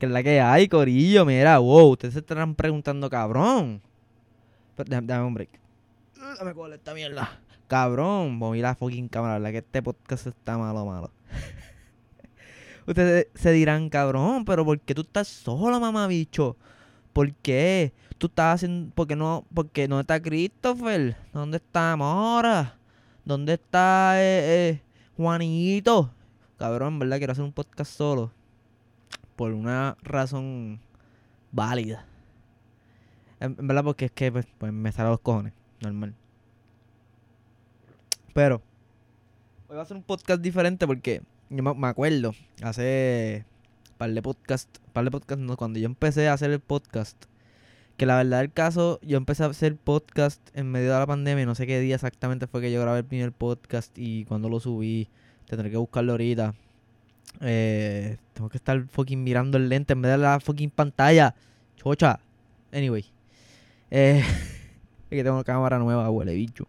Que es la que hay, Corillo. Mira, wow, ustedes se estarán preguntando, cabrón. Pero, déjame, déjame un break. Dame coger esta mierda. Cabrón, voy a la fucking cámara, la que este podcast está malo, malo. Ustedes se dirán, cabrón, pero ¿por qué tú estás solo, mamá bicho? ¿Por qué? Tú estás haciendo. ¿Por qué no, porque no está Christopher? ¿Dónde está Mora? ¿Dónde está eh, eh, Juanito? Cabrón, en verdad quiero hacer un podcast solo. Por una razón válida. En, verdad, porque es que pues, pues, me sale a los cojones. Normal. Pero. Hoy va a ser un podcast diferente porque yo me, me acuerdo hace par de podcast, par de podcast, no, cuando yo empecé a hacer el podcast, que la verdad del caso, yo empecé a hacer podcast en medio de la pandemia, no sé qué día exactamente fue que yo grabé el primer podcast y cuando lo subí, tendré que buscarlo ahorita. Eh, tengo que estar fucking mirando el lente en vez de la fucking pantalla. Chocha. Anyway. Eh, es que tengo una cámara nueva, huele bicho.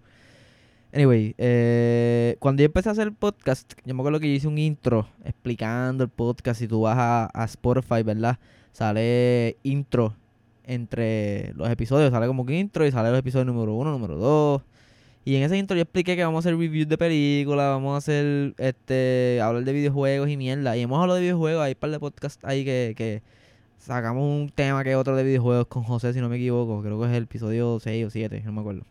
Anyway, eh, cuando yo empecé a hacer el podcast, yo me acuerdo que yo hice un intro explicando el podcast. Si tú vas a, a Spotify, ¿verdad? Sale intro entre los episodios. Sale como que intro y sale los episodios número uno, número dos. Y en ese intro yo expliqué que vamos a hacer reviews de películas, vamos a hacer, este, hablar de videojuegos y mierda. Y hemos hablado de videojuegos, hay un par de podcasts ahí que, que sacamos un tema que otro de videojuegos con José, si no me equivoco. Creo que es el episodio 6 o 7, no me acuerdo.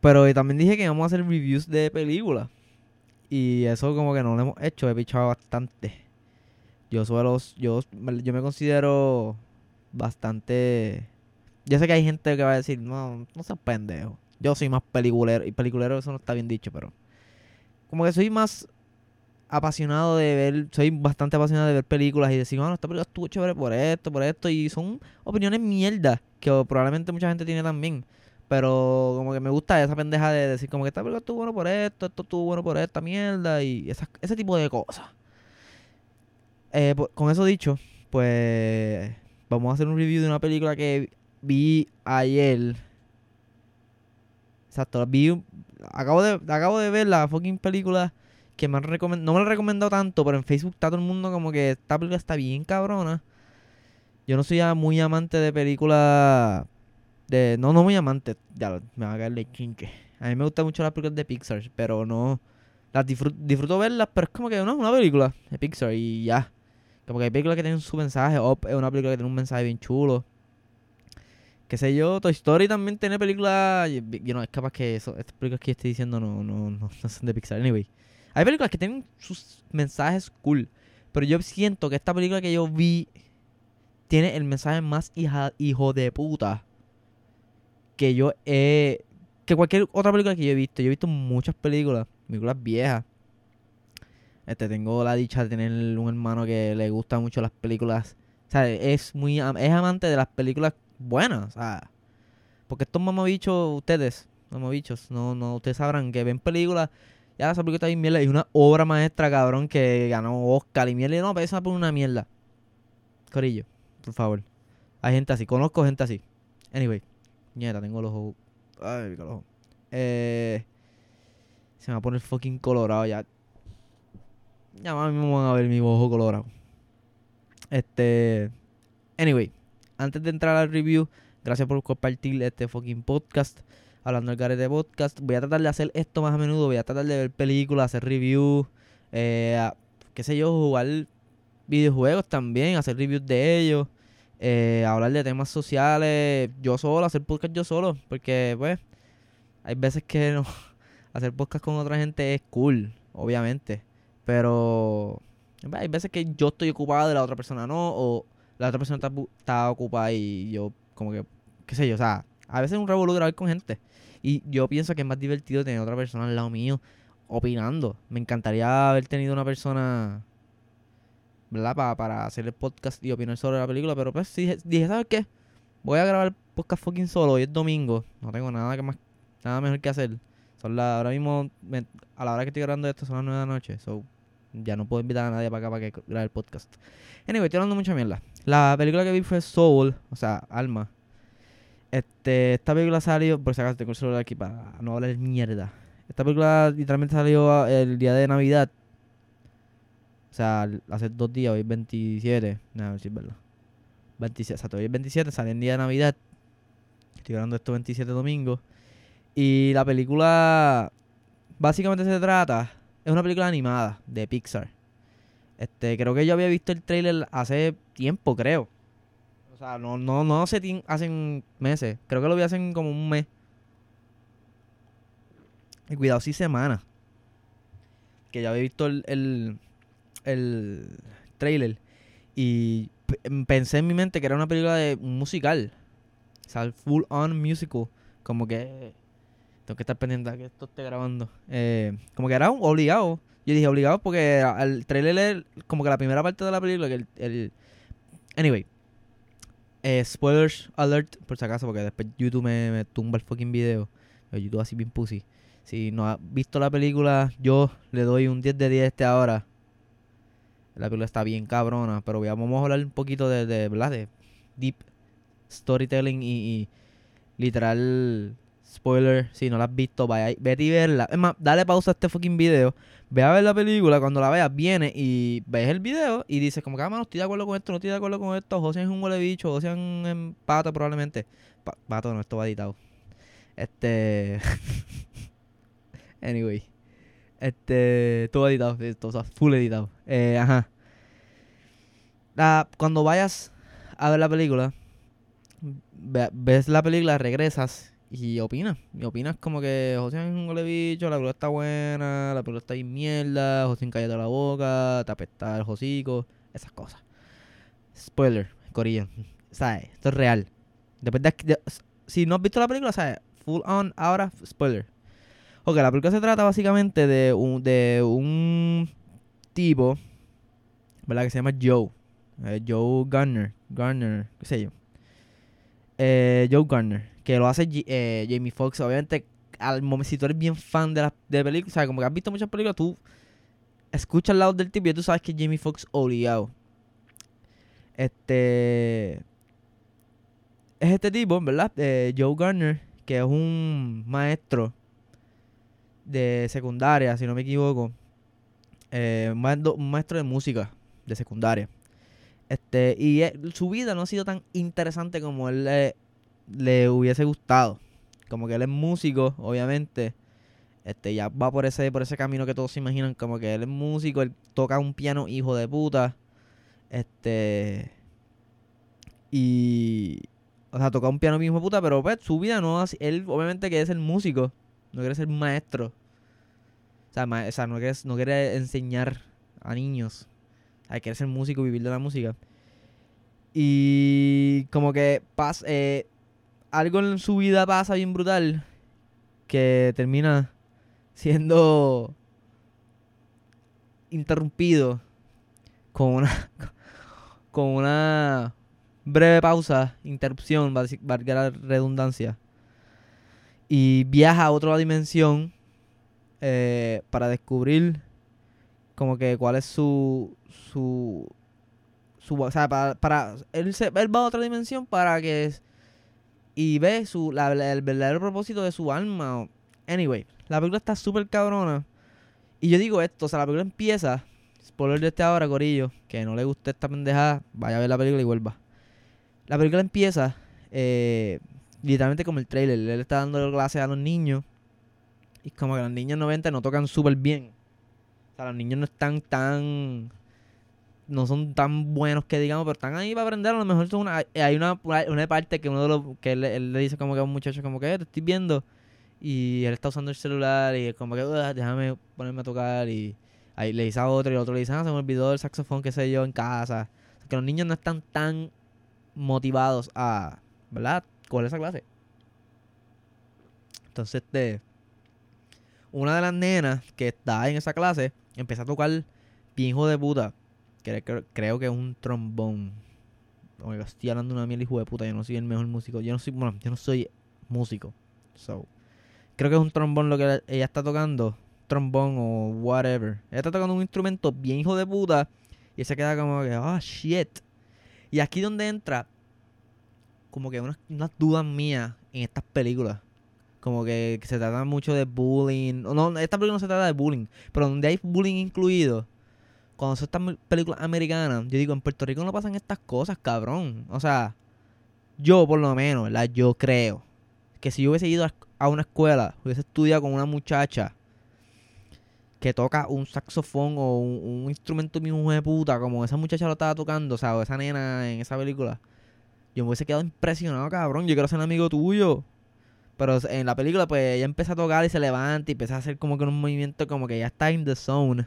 Pero eh, también dije que vamos a hacer reviews de películas. Y eso como que no lo hemos hecho, he pichado bastante. Yo suelo, yo, yo me considero bastante... Yo sé que hay gente que va a decir, no, no seas pendejo. Yo soy más peliculero. Y peliculero eso no está bien dicho, pero... Como que soy más apasionado de ver, soy bastante apasionado de ver películas y decir, bueno, esta película estuvo chévere por esto, por esto, y son opiniones mierda que probablemente mucha gente tiene también. Pero como que me gusta esa pendeja de decir como que esta película estuvo bueno por esto, esto estuvo bueno por esta mierda y ese tipo de cosas. Eh, po- con eso dicho, pues vamos a hacer un review de una película que vi ayer. Exacto, vi, acabo de, acabo de ver la fucking película que me han recomendado, no me la he recomendado tanto, pero en Facebook está todo el mundo como que esta película está bien cabrona. Yo no soy ya muy amante de películas de no no muy amante, ya me va a caer de chinche. A mí me gustan mucho las películas de Pixar, pero no las disfruto, disfruto verlas, pero es como que no, una película de Pixar y ya. Como que hay películas que tienen su mensaje, Up es una película que tiene un mensaje bien chulo. Qué sé yo, Toy Story también tiene películas, yo no, es capaz que eso, estas películas que estoy diciendo no, no, no, no son de Pixar, anyway. Hay películas que tienen sus mensajes cool, pero yo siento que esta película que yo vi tiene el mensaje más hijo de puta que yo he. que cualquier otra película que yo he visto. Yo he visto muchas películas, películas viejas. Este, tengo la dicha de tener un hermano que le gusta mucho las películas. O sea, es muy es amante de las películas buenas. O sea, porque estos mamabichos, ustedes, mamabichos, no, no, ustedes sabrán que ven películas. Ya esa película está bien mierda. Y una obra maestra, cabrón, que ganó Oscar y mierda. Y no, pero esa por una mierda. Corillo, por favor. Hay gente así, conozco gente así. Anyway. Nieta, tengo los ojos. Ay, los ojos. Eh, se me va a poner fucking colorado ya. Ya más mismo van a ver mi ojo colorado. Este. Anyway, antes de entrar al review, gracias por compartir este fucking podcast. Hablando del garete podcast. Voy a tratar de hacer esto más a menudo. Voy a tratar de ver películas, hacer reviews. Eh, qué sé yo, jugar videojuegos también, hacer reviews de ellos eh, hablar de temas sociales yo solo, hacer podcast yo solo, porque pues hay veces que no, hacer podcast con otra gente es cool, obviamente, pero pues, hay veces que yo estoy ocupado y la otra persona no, o la otra persona está, ocupada y yo como que, qué sé yo, o sea, a veces es un revolú grabar con gente y yo pienso que es más divertido tener otra persona al lado mío opinando, me encantaría haber tenido una persona ¿verdad? Pa- para hacer el podcast y opinar sobre la película. Pero pues sí, dije, ¿sabes qué? Voy a grabar el podcast fucking solo. Hoy es domingo. No tengo nada que más, nada mejor que hacer. Son la, ahora mismo, a la hora que estoy grabando esto, son las 9 de la noche. So, ya no puedo invitar a nadie para acá para que grabe el podcast. Anyway, estoy hablando mucha mierda. La película que vi fue Soul, o sea, Alma. Este, esta película salió, por si acaso tengo el celular aquí para no hablar mierda. Esta película literalmente salió ah, el día de Navidad. O sea, hace dos días, hoy es 27. No, si es verdad. 27, exacto, hoy es 27, sale en día de Navidad. Estoy grabando esto 27 domingo. Y la película básicamente se trata, es una película animada de Pixar. Este, creo que yo había visto el trailer hace tiempo, creo. O sea, no, no, no hace, hace meses. Creo que lo vi hace como un mes. Y cuidado, sí semanas. Que ya había visto el, el, el trailer. Y pensé en mi mente que era una película de musical. O sea, full on musical. Como que tengo que estar pendiente que esto esté grabando. Eh, como que era un obligado. Yo dije obligado porque el trailer como que la primera parte de la película. Que el, Anyway. Eh, spoilers alert, por si acaso, porque después YouTube me, tumba el fucking video. YouTube así bien pussy. Si no has visto la película, yo le doy un 10 de 10 este ahora. La película está bien cabrona, pero vamos a hablar un poquito de, de, de deep storytelling y, literal spoiler. Si no la has visto, vaya, vete y verla. Es más, dale pausa a este fucking video. Ve a ver la película. Cuando la veas, viene y ves el video y dices, como que, ah, no estoy de acuerdo con esto, no estoy de acuerdo con esto. José es un huele bicho, José es un pato, probablemente. pato, no, esto va editado. Este. Anyway. Este, todo editado, todo, full editado. Eh, ajá. cuando vayas a ver la película, ves la película, regresas y opinas. Y opinas como que José es un gole bicho, la película está buena, la película está en mierda, José cállate la boca, te apesta el hocico, esas cosas. Spoiler, corillo. ¿Sabes? Esto es real. Después de, si no has visto la película, ¿sabes? Full on, ahora, spoiler. Ok, la película se trata básicamente de un, de un tipo, ¿verdad? Que se llama Joe. Eh, Joe Garner. Garner, qué sé yo. Eh, Joe Garner. Que lo hace eh, Jamie Foxx. Obviamente, al momento, si tú eres bien fan de la de películas, o sea, como que has visto muchas películas, tú escuchas al lado del tipo y tú sabes que Jamie Foxx obligado. Este. Es este tipo, ¿verdad? Joe Garner, que es un maestro de secundaria, si no me equivoco. Eh, un maestro de música de secundaria. Este, y su vida no ha sido tan interesante como él le, hubiese gustado. Como que él es músico, obviamente. Este, ya va por ese, por ese camino que todos se imaginan. Como que él es músico, él toca un piano hijo de puta. Este. Y. O sea, toca un piano hijo de puta, pero pues su vida no. Él, obviamente, que es el músico. No quiere ser maestro. O sea, no, quiere, no quiere enseñar a niños. Hay que ser músico, vivir de la música. Y como que pasa, eh, algo en su vida pasa bien brutal que termina siendo interrumpido con una con una breve pausa, interrupción, valga la redundancia. Y viaja a otra dimensión eh, para descubrir como que cuál es su su su o sea para, para él, se, él va a otra dimensión para que y ve su el verdadero propósito de su alma anyway la película está súper cabrona y yo digo esto o sea la película empieza spoiler de este ahora corillo que no le guste esta pendejada vaya a ver la película y vuelva la película empieza eh, literalmente como el trailer él está dando clases a los niños y como que los niños 90 no tocan súper bien. O sea, los niños no están tan. No son tan buenos que digamos, pero están ahí para aprender. A lo mejor son una, hay una, una parte que uno de los. que él, le dice como que a un muchacho, como que eh, te estoy viendo. Y él está usando el celular y como que déjame ponerme a tocar. Y ahí le dice a otro y otro le dice, ah, se me olvidó el saxofón, qué sé yo, en casa. O sea, que los niños no están tan motivados a, ¿verdad? Coger esa clase. Entonces, este una de las nenas que está en esa clase empezó a tocar bien hijo de puta. Creo que es un trombón. Oiga, estoy hablando de una miel hijo de puta. Yo no soy el mejor músico. Yo no soy, bueno, yo no soy músico. So, creo que es un trombón lo que ella está tocando. Trombón o whatever. Ella está tocando un instrumento bien hijo de puta. Y se queda como que, oh shit. Y aquí donde entra como que unas dudas mías en estas películas como que, se trata mucho de bullying. No, esta película no se trata de bullying, pero donde hay bullying incluido, cuando son estas películas americanas, yo digo, en Puerto Rico no pasan estas cosas, cabrón. O sea, yo por lo menos, ¿verdad? Yo creo que si yo hubiese ido a una escuela, hubiese estudiado con una muchacha que toca un saxofón o un, instrumento mismo de puta, como esa muchacha lo estaba tocando, o sea, o esa nena en esa película, yo me hubiese quedado impresionado, cabrón. Yo quiero ser un amigo tuyo. Pero en la película, pues ella empieza a tocar y se levanta y empieza a hacer como que un movimiento como que ya está in the zone.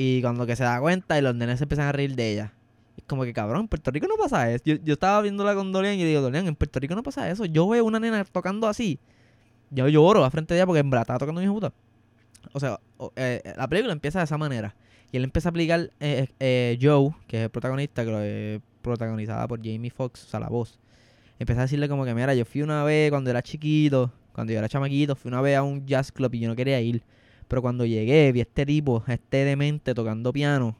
Y cuando que se da cuenta y los nenes se empiezan a reír de ella. Es como que cabrón, en Puerto Rico no pasa eso. Yo, yo estaba viéndola con Dorian y digo, Dorian, en Puerto Rico no pasa eso. Yo veo una nena tocando así. Yo lloro a frente de ella porque en verdad estaba tocando mi puta. O sea, eh, la película empieza de esa manera. Y él empieza a aplicar eh, eh, Joe, que es el protagonista, que lo es protagonizada por Jamie Foxx, o sea, la voz. Empieza a decirle como que, mira, yo fui una vez cuando era chiquito, cuando yo era chamaquito, fui una vez a un jazz club y yo no quería ir. Pero cuando llegué, vi a este tipo, este demente tocando piano.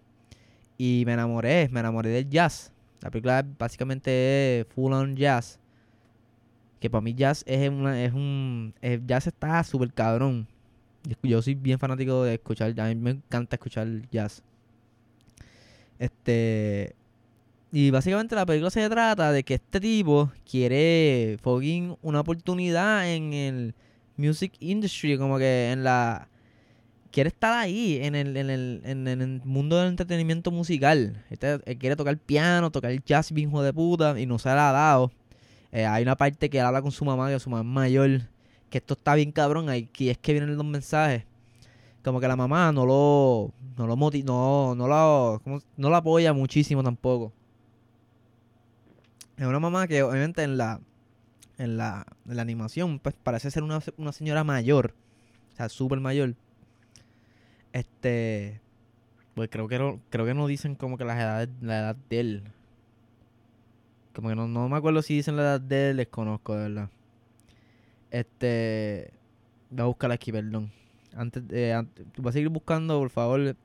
Y me enamoré, me enamoré del jazz. La película básicamente es full on jazz. Que para mí jazz es, una, es un... Jazz está súper cabrón. Yo soy bien fanático de escuchar, a mí me encanta escuchar jazz. Este. Y básicamente la película se trata de que este tipo quiere fucking una oportunidad en el music industry, como que en la. Quiere estar ahí, en el, en el, en el mundo del entretenimiento musical. Este, él quiere tocar piano, tocar jazz, bien hijo de puta, y no se la ha dado. Eh, hay una parte que él habla con su mamá, que su mamá es mayor que esto está bien cabrón, aquí es que vienen los mensajes. Como que la mamá no lo, no lo no, no lo, no apoya muchísimo tampoco. Es una mamá que obviamente en la, en la, en la animación, pues parece ser una, una señora mayor. O sea, súper mayor. Este, pues creo que no, creo que no dicen como que la edad, la edad de él. Como que no, no me acuerdo si dicen la edad de él, desconozco, de verdad. Este. Voy a buscar aquí, perdón. Antes voy a seguir buscando, por favor.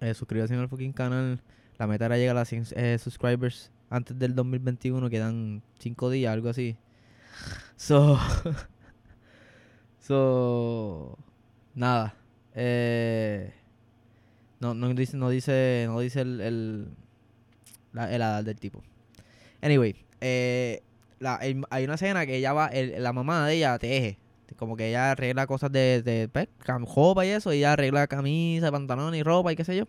Eh, suscríbase al fucking canal. La meta era llegar a las 100 eh, subscribers antes del 2021. Quedan 5 días, algo así. So. so. Nada. Eh, no, no dice, no dice, no dice el, el la, edad del tipo. Anyway, eh, la, hay una escena que ella va, la mamá de ella teje. Como que ella arregla cosas de, de pues, ropa y eso. Y ella arregla camisa, pantalón y ropa y qué sé yo.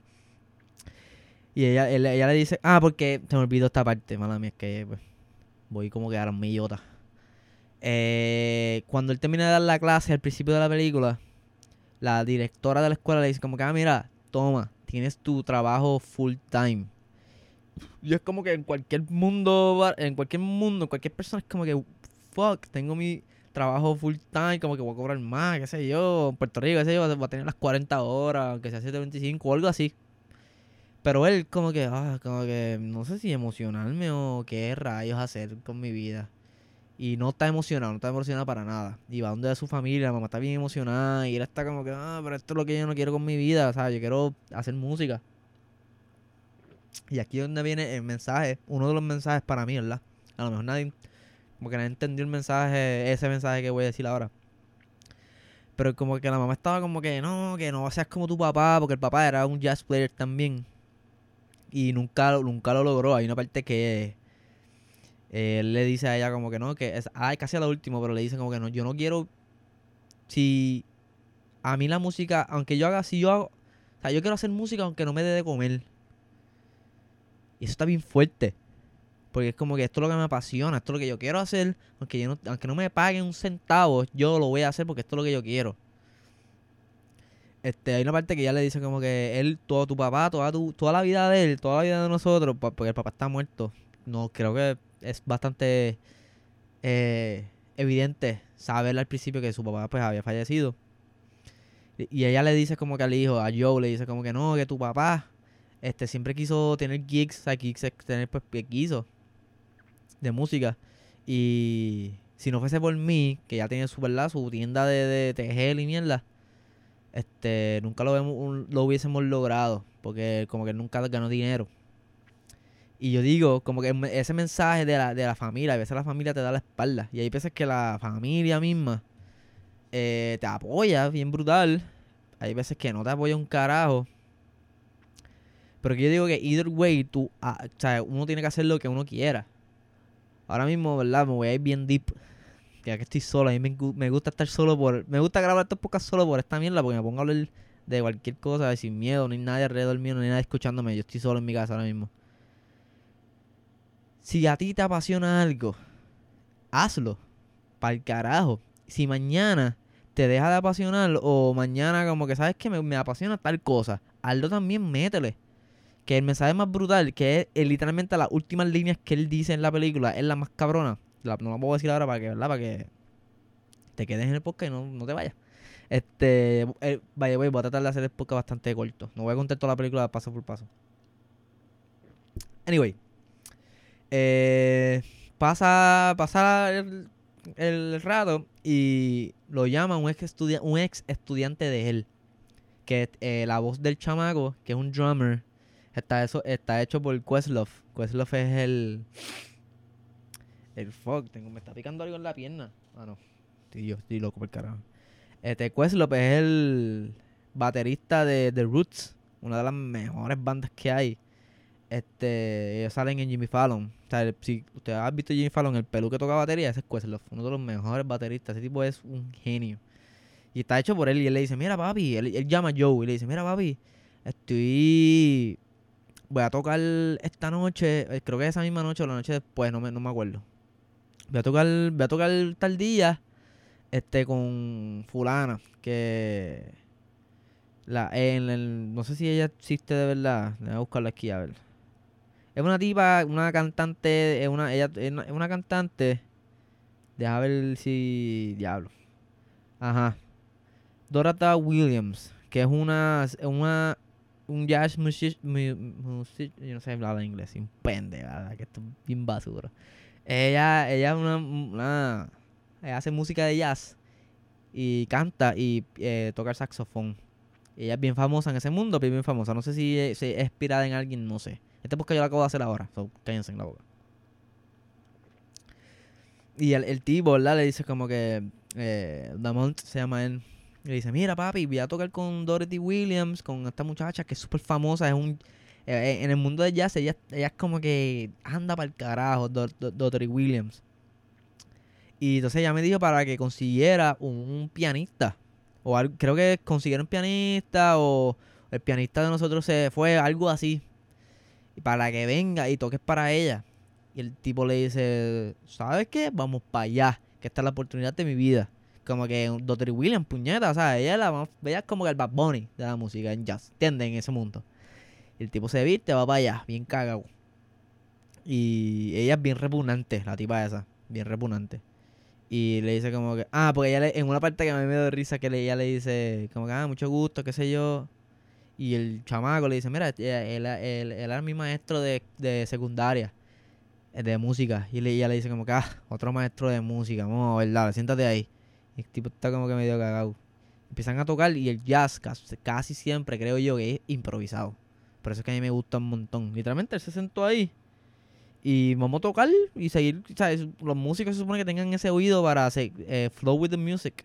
Y ella, ella le dice, ah, porque se me olvidó esta parte, mala mía, es que pues, voy como que a millota. Eh, cuando él termina de dar la clase al principio de la película, la directora de la escuela le dice como que, ah, mira, toma, tienes tu trabajo full time. Y es como que en cualquier mundo, en cualquier mundo, cualquier persona es como que, fuck, tengo mi trabajo full time, como que voy a cobrar más, qué sé yo, en Puerto Rico, qué sé yo, va a tener las 40 horas, aunque sea 725 o algo así. Pero él como que, ah, como que, no sé si emocionarme o qué rayos hacer con mi vida. Y no está emocionado, no está emocionado para nada. Y va donde de su familia, la mamá está bien emocionada y él está como que, ah, pero esto es lo que yo no quiero con mi vida, sea, yo quiero hacer música. Y aquí es donde viene el mensaje, uno de los mensajes para mí, ¿verdad? A lo mejor nadie, como que nadie entendió el mensaje, ese mensaje que voy a decir ahora. Pero como que la mamá estaba como que no, que no seas como tu papá, porque el papá era un jazz player también. Y nunca, nunca lo logró. Hay una parte que eh, él le dice a ella como que no, que es casi a lo último, pero le dice como que no, yo no quiero. Si a mí la música, aunque yo haga, si yo hago, o sea, yo quiero hacer música aunque no me dé de comer. Y eso está bien fuerte. Porque es como que esto es lo que me apasiona, esto es lo que yo quiero hacer. Aunque, yo no, aunque no me paguen un centavo, yo lo voy a hacer porque esto es lo que yo quiero. Este, hay una parte que ya le dice como que él, todo tu papá, toda tu, toda la vida de él, toda la vida de nosotros, porque el papá está muerto. No, creo que es bastante eh, evidente saber al principio que su papá pues había fallecido. Y, ella le dice como que al hijo, a Joe, le dice como que no, que tu papá este siempre quiso tener gigs, o sea, gigs tener pues quiso de música. Y si no fuese por mí, que ya tiene su verdad, su tienda de, de tejer y mierda, este, nunca lo, lo hubiésemos logrado, porque como que nunca ganó dinero. Y yo digo, como que ese mensaje de la, de la familia, a veces la familia te da la espalda. Y hay veces que la familia misma eh, te apoya bien brutal. Hay veces que no te apoya un carajo. Pero que yo digo que either way, tú, ah, o sea, uno tiene que hacer lo que uno quiera. Ahora mismo, ¿verdad? Me voy a ir bien deep. Ya que estoy solo, a mí me, me gusta estar solo por... Me gusta grabar estos podcasts solo por esta mierda, porque me pongo a hablar de cualquier cosa, sin miedo, ni nadie alrededor mío, ni nadie escuchándome. Yo estoy solo en mi casa ahora mismo. Si a ti te apasiona algo, hazlo. Para el carajo. Si mañana te deja de apasionar o mañana como que sabes que me, me apasiona tal cosa, hazlo también, métele. Que el mensaje más brutal, que es, eh, literalmente las últimas líneas que él dice en la película, es la más cabrona. La- no la puedo decir ahora para que, ¿verdad? Para que te quedes en el podcast y no, no te vayas. Este, eh, vaya, voy, voy a tratar de hacer el podcast bastante corto. No voy a contar toda la película paso por paso. Anyway. Eh, pasa, el, rato y lo llama un ex, estudia- un ex estudiante de él. Que eh, la voz del chamaco, que es un drummer, está, eso, está hecho por Questlove. Questlove es el... El fuck, tengo, me está picando algo en la pierna. Ah, no. Yo, estoy loco por carajo. Este Questlove es el baterista de The Roots, una de las mejores bandas que hay. Este, ellos salen en Jimmy Fallon. Si usted ha visto Jimmy Fallon, el pelú que toca batería, ese es Questlove, uno de los mejores bateristas. Ese tipo es un genio. Y está hecho por él. Y él le dice, mira papi, él, él llama a Joe y le dice, mira papi, estoy... Voy a tocar esta noche, eh, creo que esa misma noche o la noche después, no me, no me acuerdo. Voy a tocar, voy a tocar tal día, este, con fulana, que... La, en el, no sé si ella existe de verdad. Voy a buscarla aquí a ver. Es una tipa, una cantante, es una, ella es una, cantante. Deja ver si. Diablo. Ajá. Dorotha Williams, que es una, una un jazz music, mu- music- yo no sé hablar inglés, un pendeja, que esto es bien basura. Ella, ella es una, ella hace música de jazz y canta y eh, toca el saxofón. Ella es bien famosa en ese mundo, pero bien famosa. No sé si si es inspirada en alguien, no sé. Este porque yo lo acabo de hacer ahora, so cállense en la boca. Y el, el tipo, ¿verdad? Le dice como que eh, Damont se llama él. Le dice, mira papi, voy a tocar con Dorothy Williams, con esta muchacha que es súper famosa, es un... eh, en el mundo de jazz, ella, es como que anda para el carajo, Dor- Dor- Dorothy Williams. Y entonces ella me dijo para que consiguiera un, un pianista. O creo que consiguieron pianista o el pianista de nosotros se fue, algo así. Para que venga y toques para ella. Y el tipo le dice, ¿sabes qué? Vamos para allá, que esta es la oportunidad de mi vida. Como que un Dr. William, puñeta, o sea, ella, es la, más- como que el Bad Bunny de la música en jazz, ¿entienden? En ese mundo. Y el tipo se viste, va para allá, bien cagado. Y ella es bien repugnante, la tipa esa, bien repugnante. Y le dice como que, ah, porque ella le- en una parte que a mí me dio risa que ella le dice como que, ah, mucho gusto, qué sé yo. Y el chamaco le dice, mira, él, él, él- él era mi maestro de, de secundaria, eh, de música. Y ella le dice como que, ah, otro maestro de música, vamos a ver, siéntate ahí. Y el tipo está como que medio cagado. Empiezan a tocar y el jazz casi, siempre creo yo que es improvisado. Por eso es que a mí me gusta un montón. Literalmente él se sentó ahí y vamos a tocar y seguir. Los músicos se supone que tengan ese oído para hacer eh, flow with the music.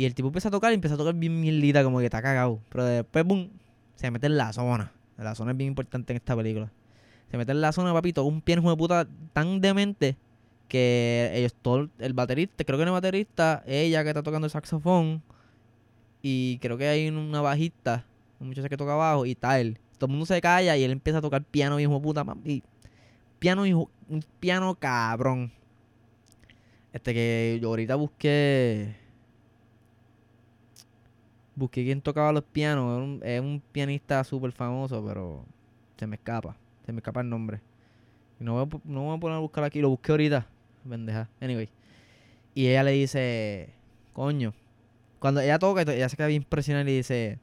Y el tipo empieza a tocar y empieza a tocar bien mierdita, como que está cagado. Pero después, boom, se mete en la zona. La zona es bien importante en esta película. Se mete en la zona, papi, toca un piano de puta tan demente que ellos, todo, el baterista, creo que no es baterista, ella que está tocando el saxofón. Y creo que hay una bajista, un muchacho que toca abajo, y él. Todo el mundo se calla y él empieza a tocar piano, hijo de puta, papi piano hijo, un piano cabrón. Este que yo ahorita busqué. Busqué quién tocaba los pianos. Es un, pianista súper famoso, pero se me escapa. Se me escapa el nombre. Y no voy, no voy a poner a buscar aquí. Lo busqué ahorita. Pendeja. Anyway. Y ella le dice, coño. Cuando ella toca, ella se queda bien impresionada y le dice,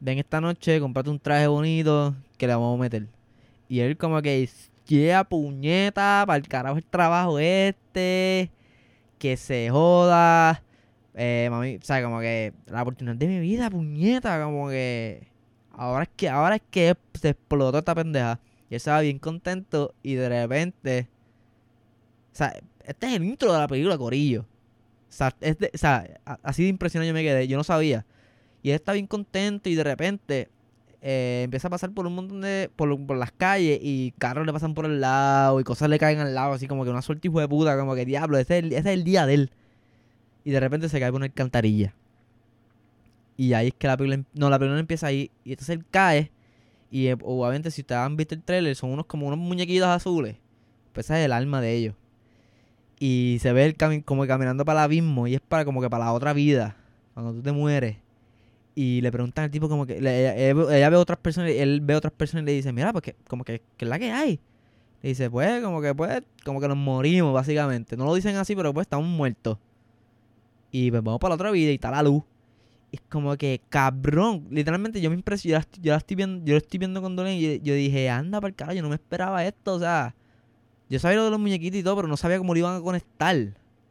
ven esta noche, comprate un traje bonito que le vamos a meter. Y él como que, yeah, puñeta, para el carajo el trabajo este, que se joda. Eh, mami, o sea, como que la oportunidad de mi vida, puñeta, como que ahora es que, ahora es que se explotó esta pendeja. Y él estaba bien contento y de repente, o sea, este es el intro de la película Corillo. O sea, así de impresionado yo me quedé, yo no sabía. Y él está bien contento y de repente eh, empieza a pasar por un montón de. Por, por, las calles y carros le pasan por el lado y cosas le caen al lado, así como que una suerte hijo de puta, como que diablo, ese es, el, ese es el día de él. Y de repente se cae por una alcantarilla. Y ahí es que la película. em- No, la película empieza ahí. Y entonces él cae. Y eh, obviamente, si ustedes han visto el trailer, son unos como unos muñequitos azules. Pues esa es el alma de ellos. Y se ve el cami- como caminando para el abismo. Y es para como que para la otra vida. Cuando tú te mueres. Y le preguntan al tipo como que. ella, ella- ve otras personas. Él ve otras personas y le dice, mira, pues que, como que, que es la que hay. Le dice, pues, como que pues, como que nos morimos, básicamente. No lo dicen así, pero pues estamos muertos. Y pues vamos para la otra vida y está la luz. Es como que, cabrón. Literalmente yo me impresioné. Yo, la estoy- viendo, yo lo estoy viendo con Dolen y yo, yo dije, anda para el carajo, yo no me esperaba esto. O sea, yo sabía lo de los muñequitos y todo, pero no sabía cómo lo iban a conectar.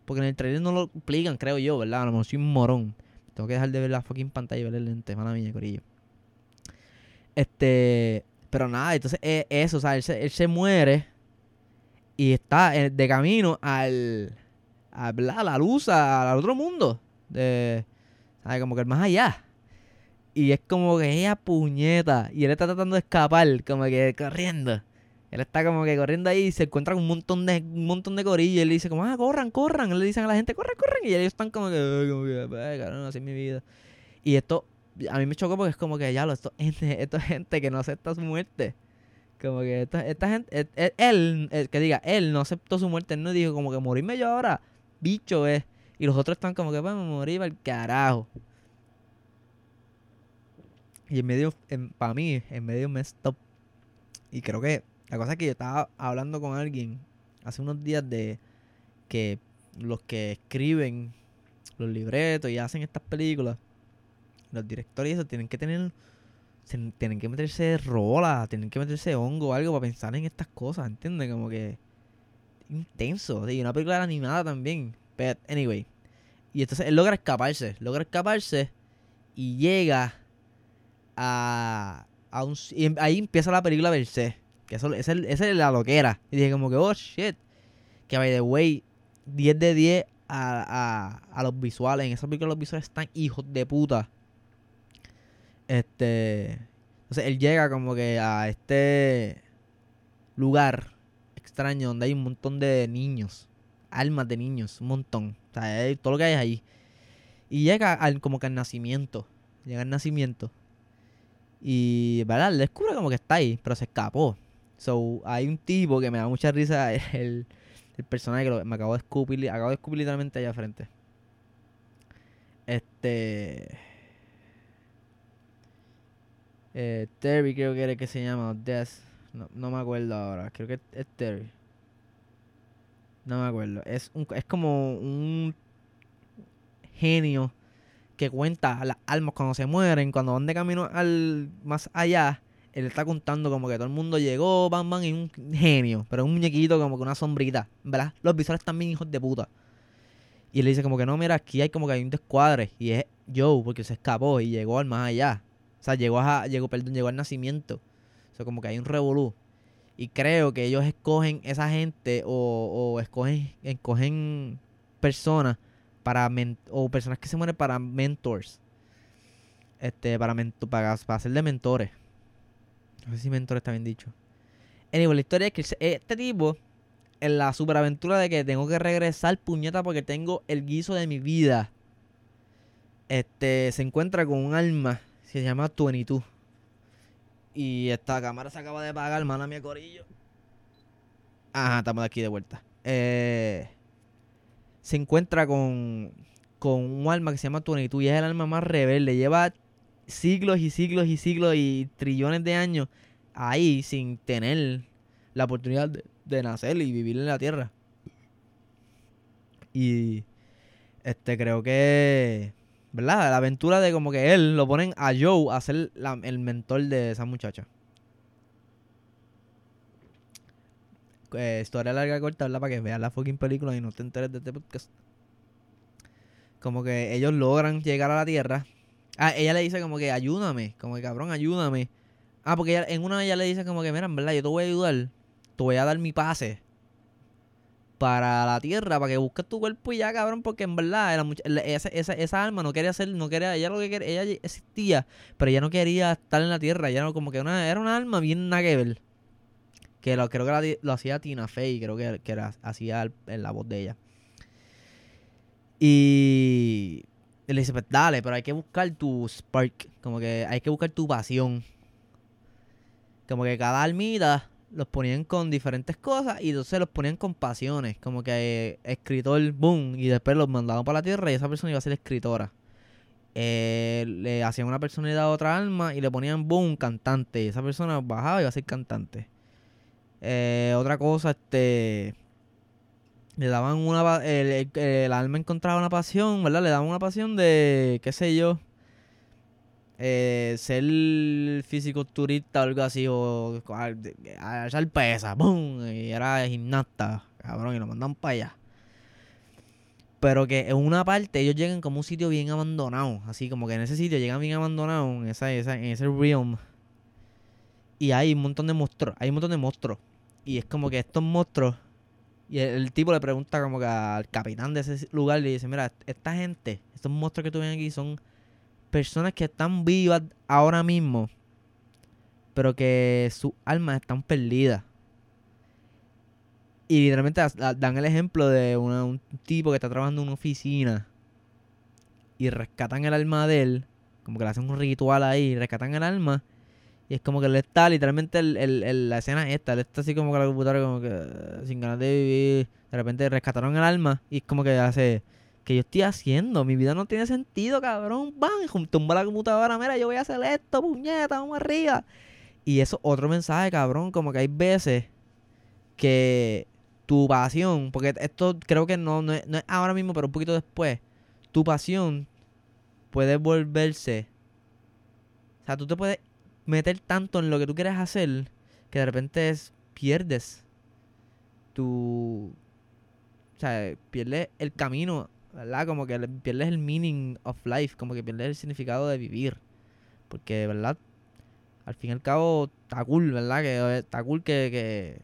Porque en el trailer no lo explican, creo yo, ¿verdad? A lo mejor soy un morón. Tengo que dejar de ver la fucking pantalla y ver el lente, mala mía, corillo. Este. Pero nada, entonces eh, eso, o sea, él se, él se muere y está eh, de camino al. A, a la luz, al otro mundo. De. ¿Sabes? Como que el más allá. Y es como que ella puñeta. Y él está tratando de escapar, como que corriendo. Él está como que corriendo ahí y se encuentra con un montón de un montón de corillos. Y él dice como, ah, corran, corran. Él le dicen a la gente, corran, corran. Y ellos están como que, "Ay, como que, "Ay, cabrón, así es mi vida. Y esto, a mí me chocó porque es como que, ya lo, esto, esto es gente que no acepta su muerte. Como que esta, esta gente, él, él- él, él, que diga, él no aceptó su muerte. Él no dijo como que morirme yo ahora, bicho es. Y los otros están como que, me morí para el carajo. Y en medio, para mí, en medio me stop. Y creo que la cosa es que yo estaba hablando con alguien hace unos días de que los que escriben los libretos y hacen estas películas, los directores y eso, tienen que tener, tienen que meterse rola, tienen que meterse hongo o algo para pensar en estas cosas, ¿entiendes? Como que intenso. Y una película animada también. Pero, anyway. Y entonces él logra escaparse, logra escaparse y llega a, a un... em- ahí empieza la película per se. Que eso, esa es, esa es la loquera. Y dije como que, oh, shit. Que, by the way, 10 de 10 a, a, a los visuales. En esa película los visuales están hijos de puta. Este... Entonces él llega como que a este lugar extraño donde hay un montón de niños. Almas de niños, un montón. O sea, todo lo que hay ahí. Y llega al, como que al nacimiento. Llega al nacimiento. Y, ¿verdad? Él descubre como que está ahí, pero se escapó. So, hay un tipo que me da mucha risa, el, el personaje que lo- me acabo de escupir, acabo de escupir literalmente allá frente. Este... Eh, Terry creo que era que se llama, Des, no, no me acuerdo ahora, creo que es, Terry. No me acuerdo, es, un, es como un genio que cuenta las almas cuando se mueren, cuando van de camino al más allá, él está contando como que todo el mundo llegó, bam, bam, y un genio, pero un muñequito como que una sombrita, ¿verdad? Los visuales también hijos de puta. Y él dice como que no, mira, aquí hay como que hay un descuadre, y es Joe, porque se escapó y llegó al más allá. O sea, llegó a, llegó, perdón, llegó al nacimiento. Como que hay un revolú. Y creo que ellos escogen esa gente o, escogen, escogen personas para o personas que se mueren para mentors. Este, para, mento- para, para ser de mentores. No sé si mentores está bien dicho. Anyway, la historia es que este tipo, en la superaventura de que tengo que regresar puñeta porque tengo el guiso de mi vida, este, se encuentra con un alma se llama 22. Y esta cámara se acaba de apagar, hermana mía, corillo. Ajá, estamos aquí de vuelta. Eh, se encuentra con, con un alma que se llama 22 y es el alma más rebelde. Lleva siglos y siglos y siglos y trillones de años ahí sin tener la oportunidad de nacer y vivir en la tierra. Y este creo que, ¿verdad? La aventura de como que él lo ponen a Joe a ser el mentor de esa muchacha. Eh, historia larga corta, ¿verdad? Para que veas la fucking película y no te enteres de este podcast. Como que ellos logran llegar a la tierra. Ah, ella le dice como que ayúdame, como que cabrón, ayúdame. Ah, porque ella- en una de ellas le dice como que, mira, en verdad, yo te voy a ayudar. Te voy a dar mi pase. Para la tierra, para que busques tu cuerpo y ya, cabrón, porque en verdad esa, esa, alma no quería ser, no quería, ella lo que quería, ella existía, pero ella no quería estar en la tierra, ella no, como que una, era una alma bien nada que lo, creo que lo hacía Tina Fey, creo que, que era, hacía en la voz de ella. Y le dice, pues dale, pero hay que buscar tu spark, como que hay que buscar tu pasión. Como que cada almita los ponían con diferentes cosas y entonces los ponían con pasiones. Como que eh, escritor, boom, y después los mandaban para la tierra y esa persona iba a ser escritora. Eh, le hacían una personalidad a otra alma y le ponían boom, cantante. Y esa persona bajaba y iba a ser cantante. Eh, otra cosa, este. Le daban una. El, el, alma encontraba una pasión, ¿verdad? Le daban una pasión de. ¿Qué sé yo? Eh, ser físico-turista o algo así, o echar pesa, ¡pum! Y era gimnasta, cabrón, y lo mandan para allá. Pero que en una parte ellos llegan como un sitio bien abandonado, así como que en ese sitio llegan bien abandonados, en, esa, en ese realm. Y hay un montón de monstruos, hay un montón de monstruos. Y es como que estos monstruos, y el, tipo le pregunta como que al capitán de ese lugar, le dice, mira, esta gente, estos monstruos que tú ven aquí son personas que están vivas ahora mismo, pero que sus almas están perdidas. Y literalmente dan el ejemplo de un tipo que está trabajando en una oficina y rescatan el alma de él, como que le hacen un ritual ahí, rescatan el alma. Y es como que él está, literalmente, el, la escena es esta. Él está así como que la computadora, como que sin ganas de vivir. De repente rescataron el alma y es como que hace que yo estoy haciendo? Mi vida no tiene sentido, cabrón. Van, tumba la computadora, mira, yo voy a hacer esto, puñeta, vamos arriba. Y eso otro mensaje, cabrón, como que hay veces que tu pasión, porque esto creo que no, no, es, ahora mismo, pero un poquito después, tu pasión puede volverse. O sea, tú te puedes meter tanto en lo que tú quieres hacer que de repente pierdes tu. O sea, pierdes el camino ¿verdad? Como que pierdes el meaning of life, como que pierdes el significado de vivir. Porque, ¿verdad? Al fin y al cabo, está cool, ¿verdad? Que eh, está cool que, que,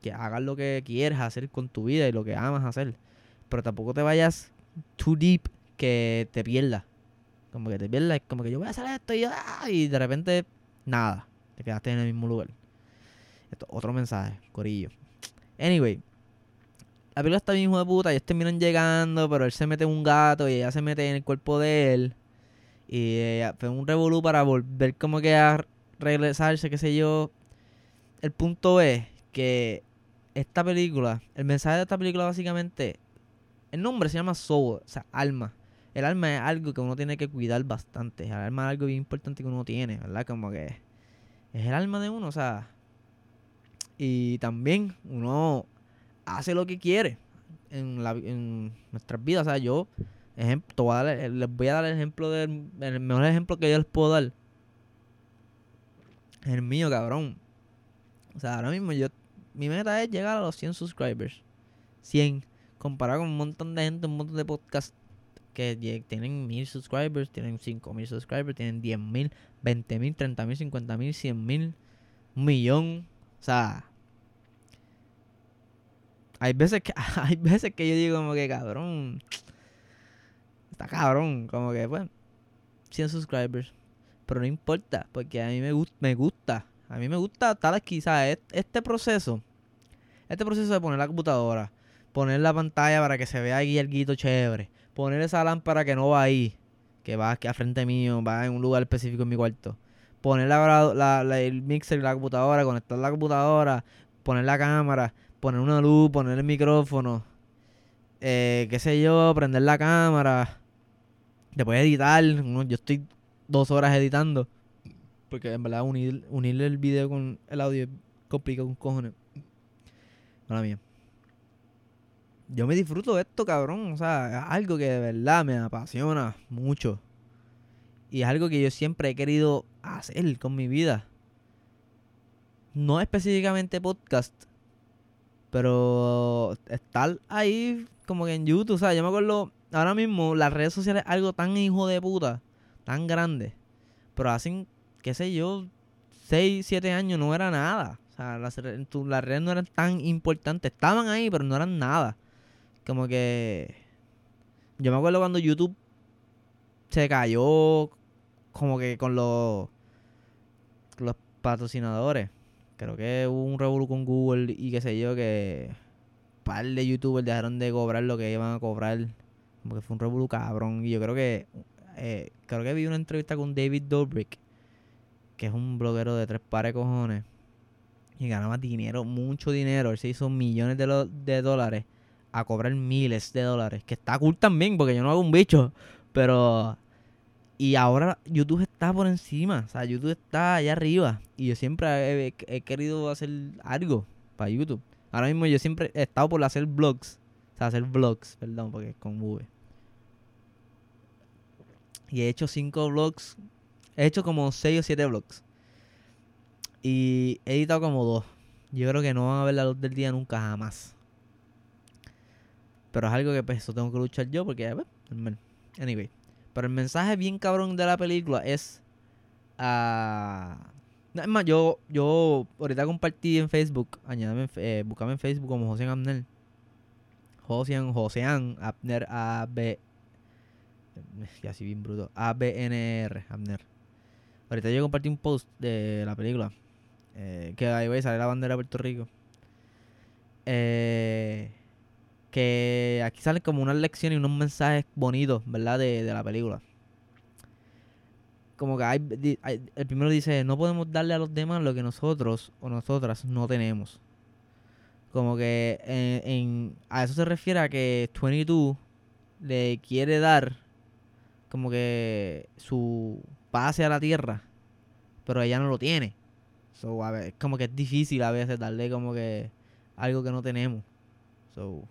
que hagas lo que quieres hacer con tu vida y lo que amas hacer. Pero tampoco te vayas too deep que te pierdas. Como que te pierdas, como que yo voy a hacer esto y, ah, y de repente, nada. Te quedaste en el mismo lugar. Esto, otro mensaje, corillo. Anyway, la película está bien hijo de puta, ellos terminan llegando, pero él se mete en un gato y ella se mete en el cuerpo de él. Y fue un revolú para volver como que a regresarse, qué sé yo. El punto es que esta película, el mensaje de esta película básicamente, el nombre se llama Soul, o sea, alma. El alma es algo que uno tiene que cuidar bastante. El alma es algo bien importante que uno tiene, ¿verdad? Como que es el alma de uno, o sea. Y también uno hace lo que quiere en, la, en nuestras vidas. O sea, yo ejemplo, a les voy a dar el ejemplo del el mejor ejemplo que yo les puedo dar. El mío, cabrón. O sea, ahora mismo yo mi meta es llegar a los 100 subscribers. 100 comparado con un montón de gente, un montón de podcasts que tienen 1000 subscribers, tienen 5000 subscribers, tienen 10000, 20000, 30000, 50000, 100000, un millón. O sea, hay veces que hay veces que yo digo como que cabrón. Está cabrón, como que bueno, 100 subscribers. Pero no importa, porque a mí me, gusta me gusta. A mí me gusta tal aquí. Este proceso. Este proceso de poner la computadora, poner la pantalla para que se vea ahí el guito chévere, poner esa lámpara que no va ahí, que va aquí al frente mío, va en un lugar específico en mi cuarto. Poner la, la, el mixer la computadora, conectar la computadora, poner la cámara, poner una luz, poner el micrófono, eh, qué sé yo, prender la cámara, después editar, yo estoy dos horas editando, porque en verdad unir, unirle el video con el audio es complicado con cojones. Mala mía. Yo me disfruto de esto, cabrón. O sea, es algo que de verdad me apasiona mucho. Y es algo que yo siempre he querido hacer con mi vida. No específicamente podcast, pero estar ahí como que en YouTube, o sea, yo me acuerdo, ahora mismo las redes sociales es algo tan hijo de puta, tan grande. Pero hacen, qué sé yo, 6, 7 años no era nada. O sea, las, las redes no eran tan importantes. Estaban ahí, pero no eran nada. Como que... Yo me acuerdo cuando YouTube se cayó como que con los, los patrocinadores. Creo que hubo un revuelo con Google y qué sé yo, que un par de youtubers dejaron de cobrar lo que iban a cobrar. Como que fue un revuelo cabrón. Y yo creo que eh, creo que vi una entrevista con David Dobrik, que es un bloguero de tres pares cojones. Y ganaba dinero, mucho dinero. Él se hizo millones de, de dólares a cobrar miles de dólares. Que está cool también, porque yo no hago un bicho. Pero. Y ahora YouTube está por encima. O sea, YouTube está allá arriba. Y yo siempre he, querido hacer algo para YouTube. Ahora mismo yo siempre he estado por hacer vlogs. O sea, hacer vlogs, perdón, porque es con V. Y he hecho cinco vlogs. He hecho como seis o siete vlogs. Y he editado como dos. Yo creo que no van a ver la luz del día nunca jamás. Pero es algo que pues eso tengo que luchar yo porque, pues, normal. Anyway. Pero el mensaje bien cabrón de la película es. Uh, no, es más, yo, yo ahorita compartí en Facebook, añádame, eh, buscame en Facebook como José Abner. Josian, Josean Abner, A, B. Y así bien bruto. A, B, N, R, Abner. Ahorita yo compartí un post de la película. Eh, que ahí voy a salir la bandera de Puerto Rico. Eh, que aquí salen como unas lecciones y unos mensajes bonitos, ¿verdad? De, la película. Como que hay, el primero dice, no podemos darle a los demás lo que nosotros o nosotras no tenemos. Como que a eso se refiere a que 22 le quiere dar como que su pase a la tierra, pero ella no lo tiene. So, a ver, como que es difícil a veces darle como que algo que no tenemos. So,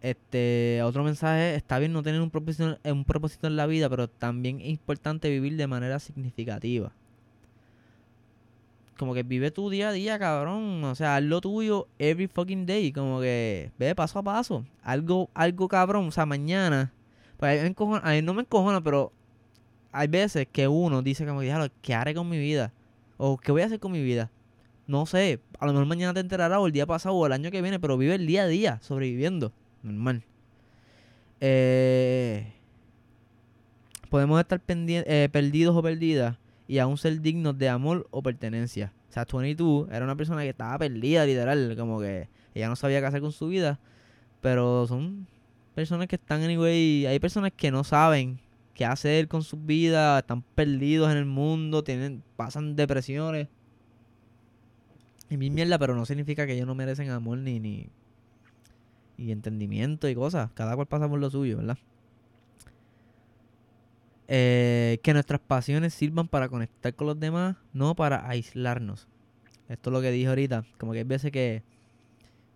este, otro mensaje, está bien no tener un propósito, un propósito en la vida, pero también es importante vivir de manera significativa. Como que vive tu día a día, cabrón. O sea, haz lo tuyo every fucking day. Como que ve paso a paso. Algo, algo cabrón. O sea, mañana. Pues a mí, no me encojona, pero hay veces que uno dice como, ¿qué haré con mi vida? O ¿qué voy a hacer con mi vida? No sé. A lo mejor mañana te enterarás o el día pasado o el año que viene, pero vive el día a día, sobreviviendo normal. Eh, podemos estar eh, perdidos o perdidas y aún ser dignos de amor o pertenencia. O sea, 22 era una persona que estaba perdida, literal, como que ella no sabía qué hacer con su vida, pero son personas que están anyway, hay personas que no saben qué hacer con sus vidas, están perdidos en el mundo, tienen pasan depresiones. Y mi mierda, pero no significa que ellos no merecen amor ni, ni y entendimiento y cosas. Cada cual pasa por lo suyo, ¿verdad? Eh, que nuestras pasiones sirvan para conectar con los demás, no para aislarnos. Esto es lo que dije ahorita. Como que hay veces que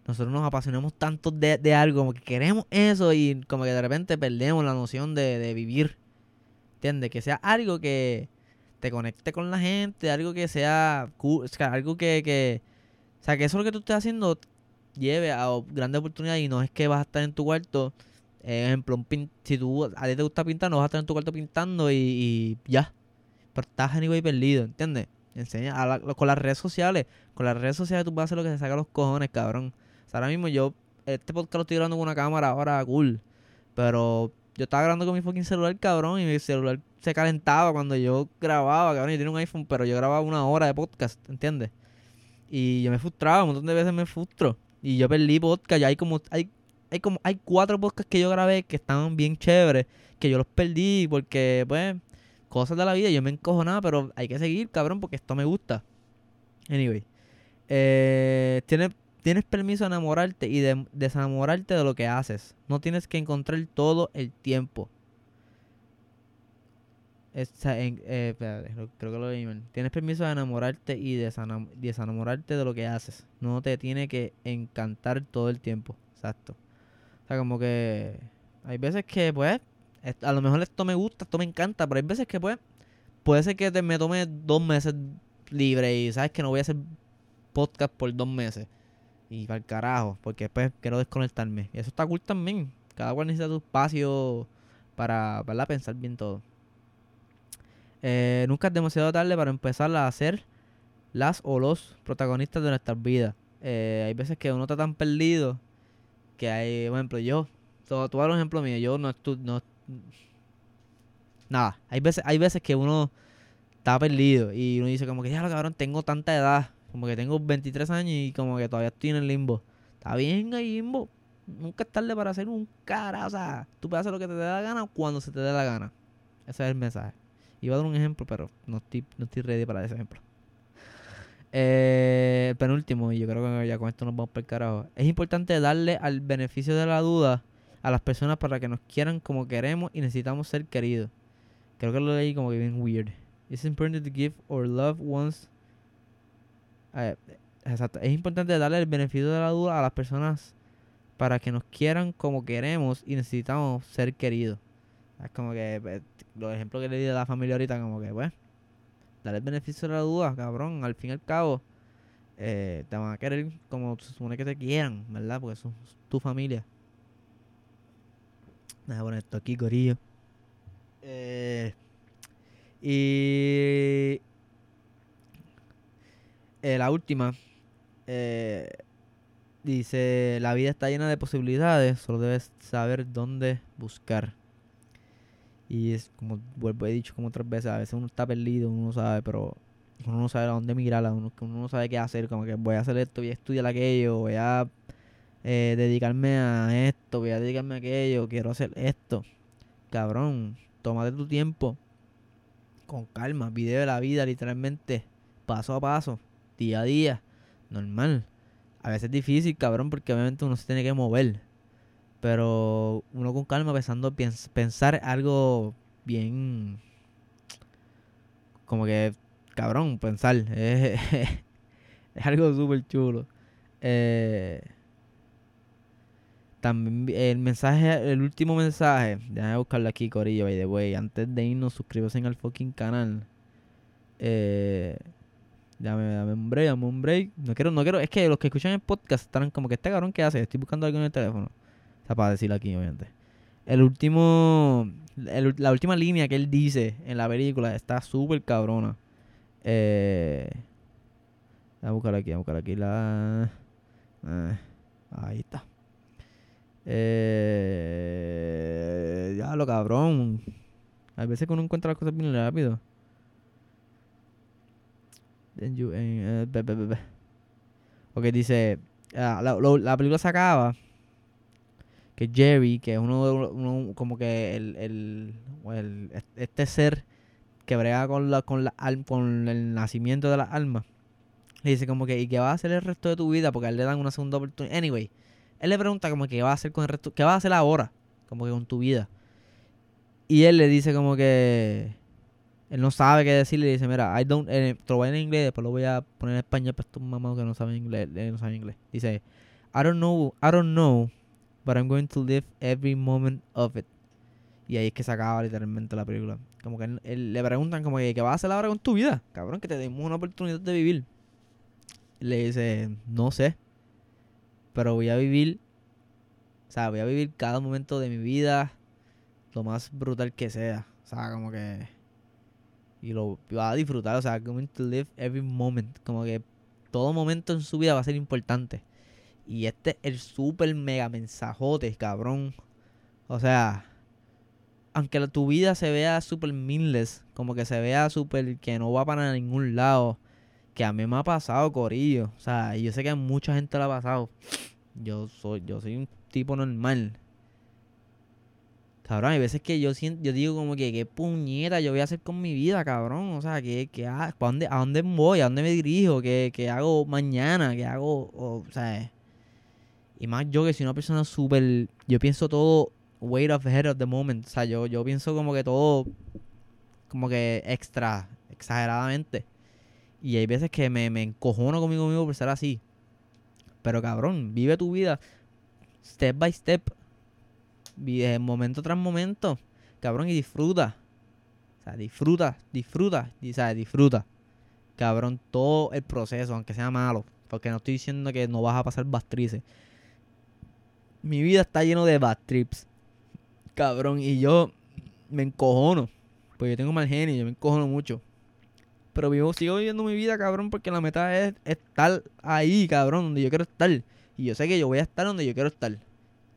nosotros nos apasionamos tanto de, algo, como que queremos eso y como que de repente perdemos la noción de, vivir. ¿Entiendes? Que sea algo que te conecte con la gente, algo que sea cool, algo que, que, o sea, que eso es lo que tú estás haciendo lleve a grandes oportunidades y no es que vas a estar en tu cuarto. Eh, ejemplo, un si tú a ti te gusta pintar, no vas a estar en tu cuarto pintando y, ya. Pero estás anyway perdido, ¿entiendes? Enseña con las redes sociales. Con las redes sociales tú vas a hacer lo que se saca los cojones, cabrón. ahora mismo yo, este podcast lo estoy grabando con una cámara ahora, cool. Pero yo estaba grabando con mi fucking celular, cabrón, y mi celular se calentaba cuando yo grababa, cabrón. Yo tenía un iPhone, pero yo grababa una hora de podcast, ¿entiendes? Y yo me frustraba, un montón de veces me frustro. Y yo perdí podcast. Ya hay como, hay, hay como, hay cuatro podcasts que yo grabé que estaban bien chéveres. Que yo los perdí porque, pues, cosas de la vida. Yo me encojo nada, pero hay que seguir, cabrón, porque esto me gusta. Anyway. Eh, tienes, tienes permiso de enamorarte y de desenamorarte de lo que haces. No tienes que encontrar todo el tiempo. Eh, creo que lo leí Tienes permiso de enamorarte y desenamorarte de lo que haces. No te tiene que encantar todo el tiempo. Exacto. O sea, como que hay veces que, pues, a lo mejor esto me gusta, esto me encanta, pero hay veces que, pues, puede ser que te, me tome dos meses libre y sabes que no voy a hacer podcast por dos meses. Y para el carajo, porque después quiero desconectarme. Y eso está cool también. Cada cual necesita su espacio para, para pensar bien todo. Eh, nunca es demasiado tarde para empezar a hacer las o los protagonistas de nuestras vidas. Eh, hay veces que uno está tan perdido que hay, por ejemplo, yo, todo, todo un ejemplo mío, yo no estoy, no, nada, hay veces, hay veces que uno está perdido y uno dice como que, ya lo cabrón, tengo tanta edad, como que tengo 23 años y como que todavía estoy en el limbo. Está bien ahí limbo, nunca es tarde para hacer un cara, o sea, tú puedes hacer lo que te dé la gana cuando se te dé la gana. Ese es el mensaje. Iba a dar un ejemplo, pero no estoy, no estoy ready para ese ejemplo. Eh, penúltimo, y yo creo que ya con esto nos vamos para el carajo. Es importante darle al beneficio de la duda a las personas para que nos quieran como queremos y necesitamos ser queridos. Creo que lo leí como que bien weird. It's important give our love ones. Eh, exacto. Es importante darle el beneficio de la duda a las personas para que nos quieran como queremos y necesitamos ser queridos. Es como que eh, los ejemplos que le di de la familia ahorita, como que, pues, dale el beneficio de la duda, cabrón. Al fin y al cabo, eh, te van a querer como se supone que te quieran, ¿verdad? Porque son tu familia. Voy a poner esto aquí, corillo. Eh, y eh, la última eh, dice: La vida está llena de posibilidades, solo debes saber dónde buscar. Y es como vuelvo, he dicho como otras veces, a veces uno está perdido, uno no sabe, pero uno no sabe a dónde mirar, uno, uno no sabe qué hacer, como que voy a hacer esto, voy a estudiar aquello, voy a eh, dedicarme a esto, voy a dedicarme a aquello, quiero hacer esto. Cabrón, tómate tu tiempo con calma, video de la vida, literalmente, paso a paso, día a día, normal. A veces es difícil, cabrón, porque obviamente uno se tiene que mover. Pero uno con calma pensando, pensar algo bien... Como que, cabrón, pensar. Es, es algo súper chulo. Eh, también el mensaje, el último mensaje, déjame buscarlo aquí, Corillo, by the way. Antes de irnos, suscríbase al fucking canal. Eh, dame, dame un break, dame un break. No quiero, no quiero, es que los que escuchan el podcast estarán como que este cabrón que hace, estoy buscando algo en el teléfono. Sea, para decirlo aquí, obviamente. El último, la última línea que él dice en la película está súper cabrona. Eh, a buscar aquí, a buscar aquí la... Eh, ahí está. Eh, ya lo cabrón. Hay veces que uno encuentra las cosas bien rápido. Then you, eh, Ok, dice. Ah, la, la, película se acaba. Que Jerry, que es uno, uno como que el, el, este ser que brega con la, con la con el nacimiento de las almas. Le dice como que, ¿y qué va a hacer el resto de tu vida? Porque a él le dan una segunda oportunidad. Anyway, él le pregunta como que qué va a hacer con el resto, qué va a hacer ahora, como que con tu vida. Y él le dice como que él no sabe qué decirle, le dice, mira, I don't, eh, te lo voy en inglés, después lo voy a poner en español para estos mamados que no saben inglés, no saben inglés. Dice, I don't know, I don't know, but I'm going to live every moment of it. Y ahí es que se acaba literalmente la película. Como que le preguntan como que qué vas a hacer ahora con tu vida, cabrón, que te demos una oportunidad de vivir. Le dice, no sé pero voy a vivir, o sea, voy a vivir cada momento de mi vida lo más brutal que sea. O sea, como que. Y lo va a disfrutar, o sea, going to live every moment. Como que todo momento en su vida va a ser importante. Y este es el super mega mensajote, cabrón. O sea, aunque tu vida se vea super meaningless, como que se vea super que no va para ningún lado, que a mí me ha pasado, Corillo. O sea, yo sé que a mucha gente le ha pasado. Yo soy, yo soy un tipo normal. Cabrón, hay veces que yo siento, yo digo como que qué puñeta yo voy a hacer con mi vida, cabrón. O sea, que, que ¿a, dónde, ¿a dónde voy? ¿A dónde me dirijo? ¿Qué, qué hago mañana? ¿Qué hago? O, sea, y más yo que soy una persona súper, yo pienso todo way of ahead of the moment. O sea, yo, yo pienso como que todo, como que extra, exageradamente. Y hay veces que me, me encojono conmigo mismo por ser así. Pero cabrón, vive tu vida step by step. Vive momento tras momento. Cabrón, y disfruta. O sea, disfruta, disfruta. Y, ¿sabes? Disfruta. Cabrón, todo el proceso, aunque sea malo. Porque no estoy diciendo que no vas a pasar bastrices. Mi vida está lleno de bad trips. Cabrón, y yo me encojono. Porque yo tengo mal genio, yo me encojono mucho. Pero vivo, sigo viviendo mi vida, cabrón, porque la meta es estar ahí, cabrón, donde yo quiero estar. Y yo sé que yo voy a estar donde yo quiero estar.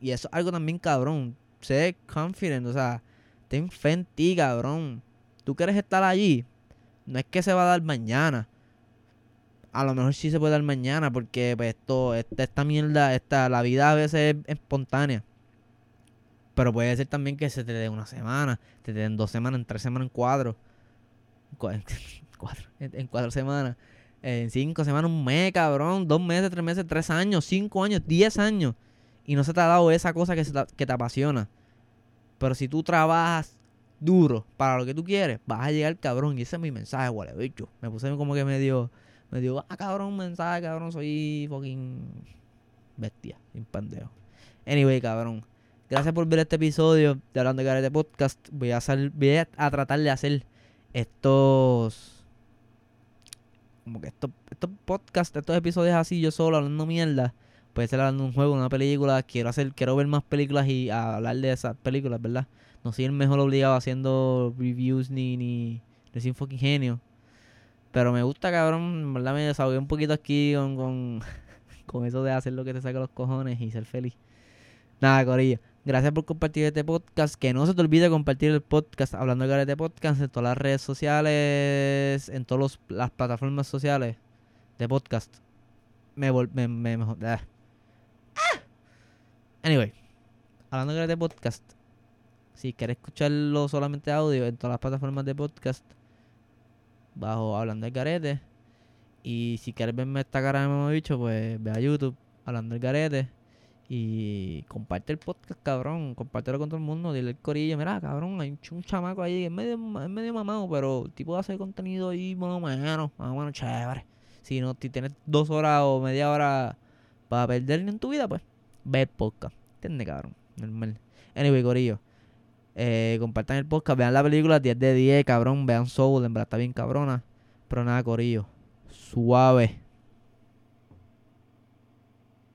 Y eso es algo también, cabrón. Sé confident, o sea, ten fe en ti, cabrón. Tú quieres estar allí. No es que se va a dar mañana. A lo mejor sí se puede dar mañana, porque pues, esto, esta, esta mierda, esta, la vida a veces es espontánea. Pero puede ser también que se te dé una semana, te den dos semanas, en tres semanas, en cuatro. En cuatro, en cuatro semanas. En cinco semanas, un mes, cabrón. Dos meses, tres meses, tres años, cinco años, diez años. Y no se te ha dado esa cosa que, te, que te apasiona. Pero si tú trabajas duro para lo que tú quieres, vas a llegar, cabrón. Y ese es mi mensaje, güey, bicho. Me puse como que medio, me dio, ah, cabrón, mensaje, cabrón. Soy fucking bestia, sin pendejo. Anyway, cabrón. Gracias por ver este episodio de Hablando de Garete Podcast. Voy a, hacer, voy a tratar de hacer estos. Como que estos, estos podcasts, estos episodios así, yo solo hablando mierda. Puede ser hablando de un juego, una película. Quiero hacer, quiero ver más películas y hablar de esas películas, ¿verdad? No soy el mejor obligado haciendo reviews ni, ni, ni un fucking genio. Pero me gusta, cabrón. verdad me desahogué un poquito aquí con, con, eso de hacer lo que te saca los cojones y ser feliz. Nada, Corilla. Gracias por compartir este podcast. Que no se te olvide compartir el podcast Hablando de este Podcast en todas las redes sociales, en todas las plataformas sociales de podcast. Me me, me, ah. Anyway, Hablando de este Podcast. Si quieres escucharlo solamente audio en todas las plataformas de podcast, bajo Hablando del Garete. Y si quieres verme esta cara de mamá bicho, pues ve a YouTube, Hablando del Garete. Y comparte el podcast, cabrón. Compártelo con todo el mundo. Dile el corillo. Mira, cabrón, hay un, chamaco ahí. Es medio, es medio mamado, pero el tipo hace contenido ahí más o menos. Más o menos chévere. Si no, si tienes dos horas o media hora para perder en tu vida, pues ve el podcast. ¿Entiendes, cabrón? Normal. Anyway, corillo. Eh, compartan el podcast. Vean la película 10 de 10, cabrón. Vean Soul. En verdad está bien cabrona. Pero nada, corillo. Suave.